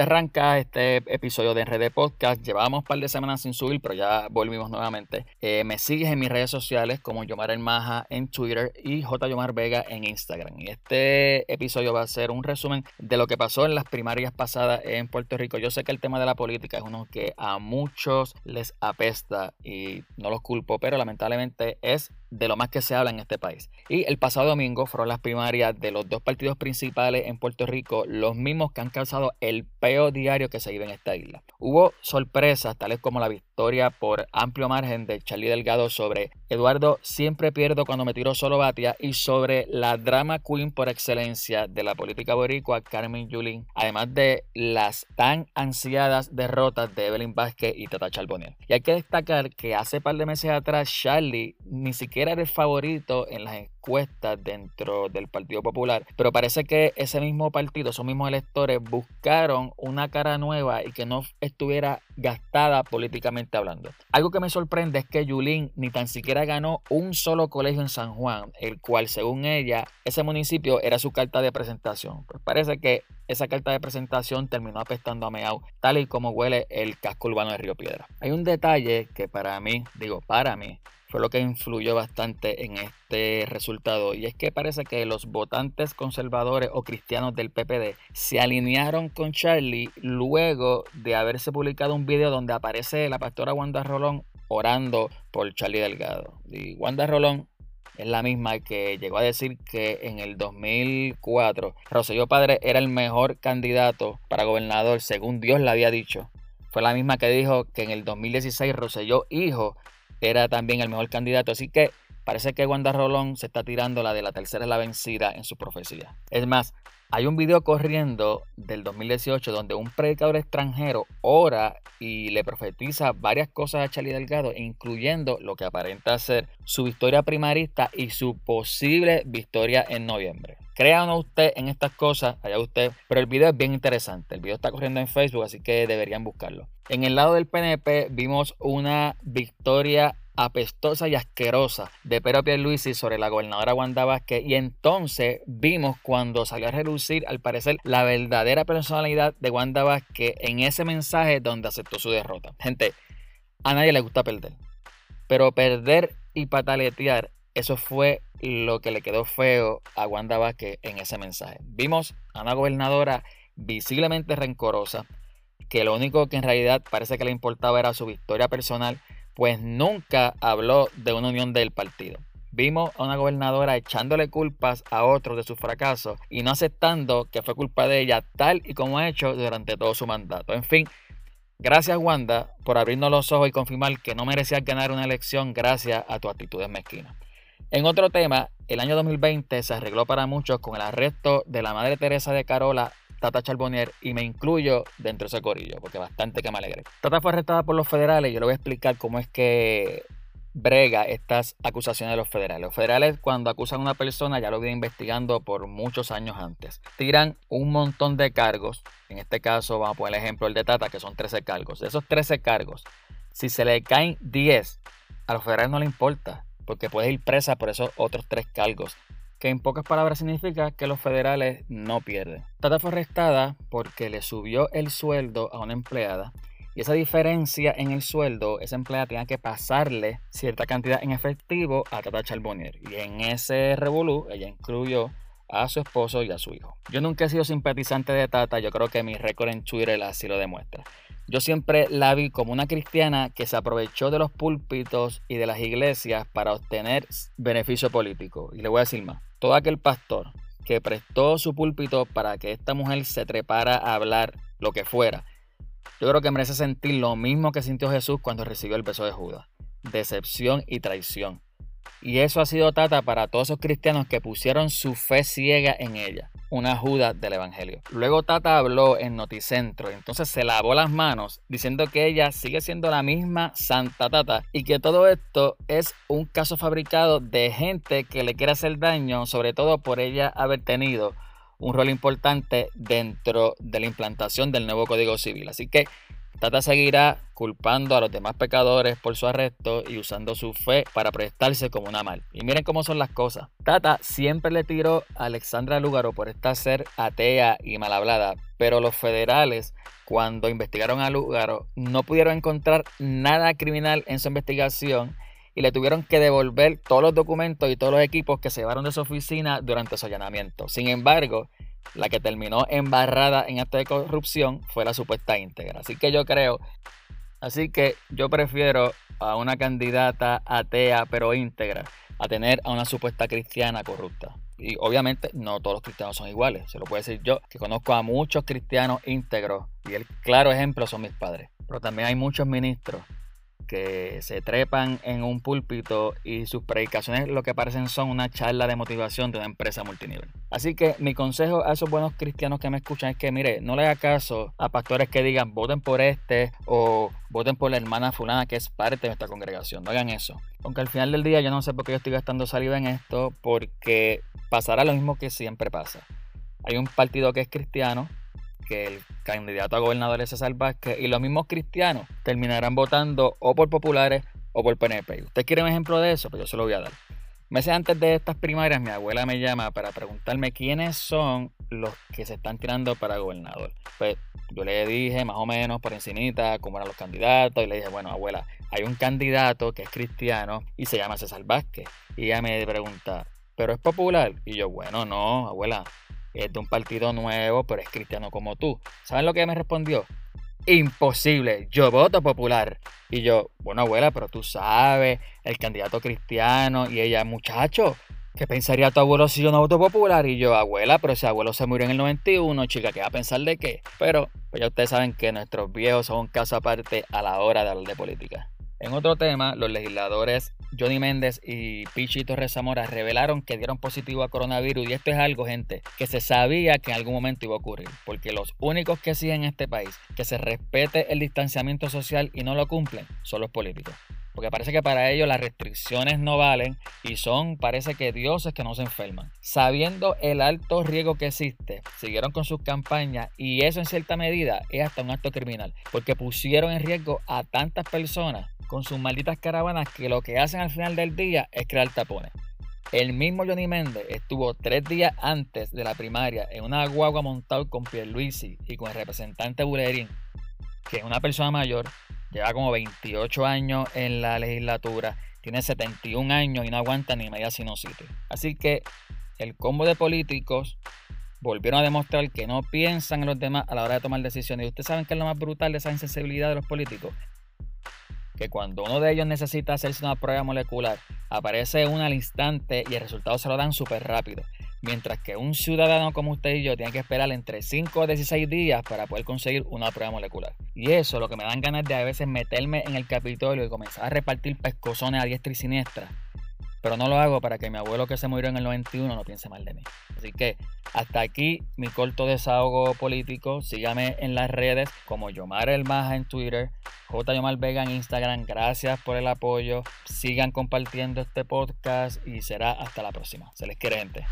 Arranca este episodio de RD Podcast. Llevábamos un par de semanas sin subir, pero ya volvimos nuevamente. Eh, me sigues en mis redes sociales como Yomar El Maja en Twitter y J. Yomar Vega en Instagram. Y este episodio va a ser un resumen de lo que pasó en las primarias pasadas en Puerto Rico. Yo sé que el tema de la política es uno que a muchos les apesta y no los culpo, pero lamentablemente es de lo más que se habla en este país. Y el pasado domingo fueron las primarias de los dos partidos principales en Puerto Rico, los mismos que han causado el peo diario que se vive en esta isla. Hubo sorpresas, tales como la victoria por amplio margen de Charlie Delgado sobre Eduardo Siempre Pierdo cuando me tiro solo Batia y sobre la drama queen por excelencia de la política boricua, Carmen Yulín, además de las tan ansiadas derrotas de Evelyn Vázquez y Tata Charbonnier. Y hay que destacar que hace par de meses atrás Charlie ni siquiera era el favorito en las encuestas dentro del Partido Popular, pero parece que ese mismo partido, esos mismos electores buscaron una cara nueva y que no estuviera gastada políticamente hablando. Algo que me sorprende es que Yulín ni tan siquiera ganó un solo colegio en San Juan, el cual según ella, ese municipio era su carta de presentación. Pues parece que esa carta de presentación terminó apestando a Meao, tal y como huele el casco urbano de Río Piedra. Hay un detalle que para mí, digo para mí, lo que influyó bastante en este resultado. Y es que parece que los votantes conservadores o cristianos del PPD se alinearon con Charlie luego de haberse publicado un video donde aparece la pastora Wanda Rolón orando por Charlie Delgado. Y Wanda Rolón es la misma que llegó a decir que en el 2004 Roselló Padre era el mejor candidato para gobernador según Dios le había dicho. Fue la misma que dijo que en el 2016 Roselló hijo era también el mejor candidato. Así que parece que Wanda Rolón se está tirando la de la tercera es la vencida en su profecía. Es más, hay un video corriendo del 2018 donde un predicador extranjero ora y le profetiza varias cosas a Charlie Delgado, incluyendo lo que aparenta ser su victoria primarista y su posible victoria en noviembre. Créanlo no usted en estas cosas, allá usted, pero el video es bien interesante. El video está corriendo en Facebook, así que deberían buscarlo. En el lado del PNP vimos una victoria apestosa y asquerosa de Pedro Pierluisi sobre la gobernadora Wanda Vázquez y entonces vimos cuando salió a relucir al parecer la verdadera personalidad de Wanda Vázquez en ese mensaje donde aceptó su derrota. Gente, a nadie le gusta perder, pero perder y pataletear, eso fue lo que le quedó feo a Wanda Vázquez en ese mensaje. Vimos a una gobernadora visiblemente rencorosa, que lo único que en realidad parece que le importaba era su victoria personal pues nunca habló de una unión del partido. Vimos a una gobernadora echándole culpas a otros de su fracaso y no aceptando que fue culpa de ella tal y como ha hecho durante todo su mandato. En fin, gracias Wanda por abrirnos los ojos y confirmar que no merecías ganar una elección gracias a tu actitudes mezquinas. En otro tema, el año 2020 se arregló para muchos con el arresto de la Madre Teresa de Carola Tata Charbonnier y me incluyo dentro de ese corillo, porque bastante que me alegré. Tata fue arrestada por los federales y yo le voy a explicar cómo es que brega estas acusaciones de los federales. Los federales cuando acusan a una persona ya lo vienen investigando por muchos años antes. Tiran un montón de cargos. En este caso vamos a poner el ejemplo el de Tata, que son 13 cargos. De esos 13 cargos, si se le caen 10, a los federales no le importa, porque puede ir presa por esos otros 3 cargos que en pocas palabras significa que los federales no pierden. Tata fue arrestada porque le subió el sueldo a una empleada y esa diferencia en el sueldo, esa empleada tenía que pasarle cierta cantidad en efectivo a Tata Charbonnier. Y en ese revolú, ella incluyó a su esposo y a su hijo. Yo nunca he sido simpatizante de Tata, yo creo que mi récord en Twitter así lo demuestra. Yo siempre la vi como una cristiana que se aprovechó de los púlpitos y de las iglesias para obtener beneficio político. Y le voy a decir más todo aquel pastor que prestó su púlpito para que esta mujer se trepara a hablar lo que fuera, yo creo que merece sentir lo mismo que sintió Jesús cuando recibió el beso de Judas, decepción y traición. Y eso ha sido tata para todos esos cristianos que pusieron su fe ciega en ella, una Judas del Evangelio. Luego Tata habló en Noticentro, entonces se lavó las manos diciendo que ella sigue siendo la misma Santa Tata y que todo esto es un caso fabricado de gente que le quiere hacer daño, sobre todo por ella haber tenido un rol importante dentro de la implantación del nuevo Código Civil. Así que Tata seguirá culpando a los demás pecadores por su arresto y usando su fe para proyectarse como una mal. Y miren cómo son las cosas. Tata siempre le tiró a Alexandra Lúgaro por esta ser atea y mal hablada, pero los federales cuando investigaron a Lúgaro no pudieron encontrar nada criminal en su investigación y le tuvieron que devolver todos los documentos y todos los equipos que se llevaron de su oficina durante su allanamiento. Sin embargo, la que terminó embarrada en acto de corrupción fue la supuesta íntegra. Así que yo creo, así que yo prefiero a una candidata atea pero íntegra a tener a una supuesta cristiana corrupta. Y obviamente no todos los cristianos son iguales. Se lo puedo decir yo, que conozco a muchos cristianos íntegros y el claro ejemplo son mis padres. Pero también hay muchos ministros que se trepan en un púlpito y sus predicaciones lo que parecen son una charla de motivación de una empresa multinivel. Así que mi consejo a esos buenos cristianos que me escuchan es que, mire, no le haga caso a pastores que digan voten por este o voten por la hermana fulana que es parte de nuestra congregación. No hagan eso. Aunque al final del día yo no sé por qué yo estoy gastando saliva en esto, porque pasará lo mismo que siempre pasa. Hay un partido que es cristiano, que el candidato a gobernador es César Vázquez y los mismos cristianos terminarán votando o por populares o por PNP. ¿Usted quiere un ejemplo de eso? Pues yo se lo voy a dar. Meses antes de estas primarias, mi abuela me llama para preguntarme quiénes son los que se están tirando para gobernador. Pues yo le dije más o menos por encimita cómo eran los candidatos y le dije, bueno, abuela, hay un candidato que es cristiano y se llama César Vázquez. Y ella me pregunta, ¿pero es popular? Y yo, bueno, no, abuela, es de un partido nuevo, pero es cristiano como tú. ¿Saben lo que me respondió? Imposible, yo voto popular. Y yo, bueno abuela, pero tú sabes, el candidato cristiano. Y ella, muchacho, ¿qué pensaría tu abuelo si yo no voto popular? Y yo, abuela, pero ese abuelo se murió en el 91, chica, ¿qué va a pensar de qué? Pero pues ya ustedes saben que nuestros viejos son un caso aparte a la hora de hablar de política. En otro tema, los legisladores Johnny Méndez y Pichi Torres Zamora revelaron que dieron positivo a coronavirus y esto es algo, gente, que se sabía que en algún momento iba a ocurrir, porque los únicos que siguen en este país que se respete el distanciamiento social y no lo cumplen son los políticos. Porque parece que para ellos las restricciones no valen y son, parece que dioses que no se enferman. Sabiendo el alto riesgo que existe, siguieron con sus campañas y eso en cierta medida es hasta un acto criminal, porque pusieron en riesgo a tantas personas con sus malditas caravanas que lo que hacen al final del día es crear tapones. El mismo Johnny Méndez estuvo tres días antes de la primaria en una guagua montado con Pierluisi y con el representante Bulerín, que es una persona mayor, lleva como 28 años en la legislatura, tiene 71 años y no aguanta ni media sinusitis. Así que el combo de políticos volvieron a demostrar que no piensan en los demás a la hora de tomar decisiones. Y ustedes saben que es lo más brutal de esa insensibilidad de los políticos que cuando uno de ellos necesita hacerse una prueba molecular, aparece una al instante y el resultado se lo dan súper rápido. Mientras que un ciudadano como usted y yo tiene que esperar entre 5 o 16 días para poder conseguir una prueba molecular. Y eso lo que me dan ganas de a veces meterme en el Capitolio y comenzar a repartir pescozones a diestra y siniestra pero no lo hago para que mi abuelo que se murió en el 91 no piense mal de mí. Así que hasta aquí mi corto desahogo político. Sígame en las redes como Yomar El Maja en Twitter, J. Yomar Vega en Instagram. Gracias por el apoyo. Sigan compartiendo este podcast y será hasta la próxima. Se les quiere gente.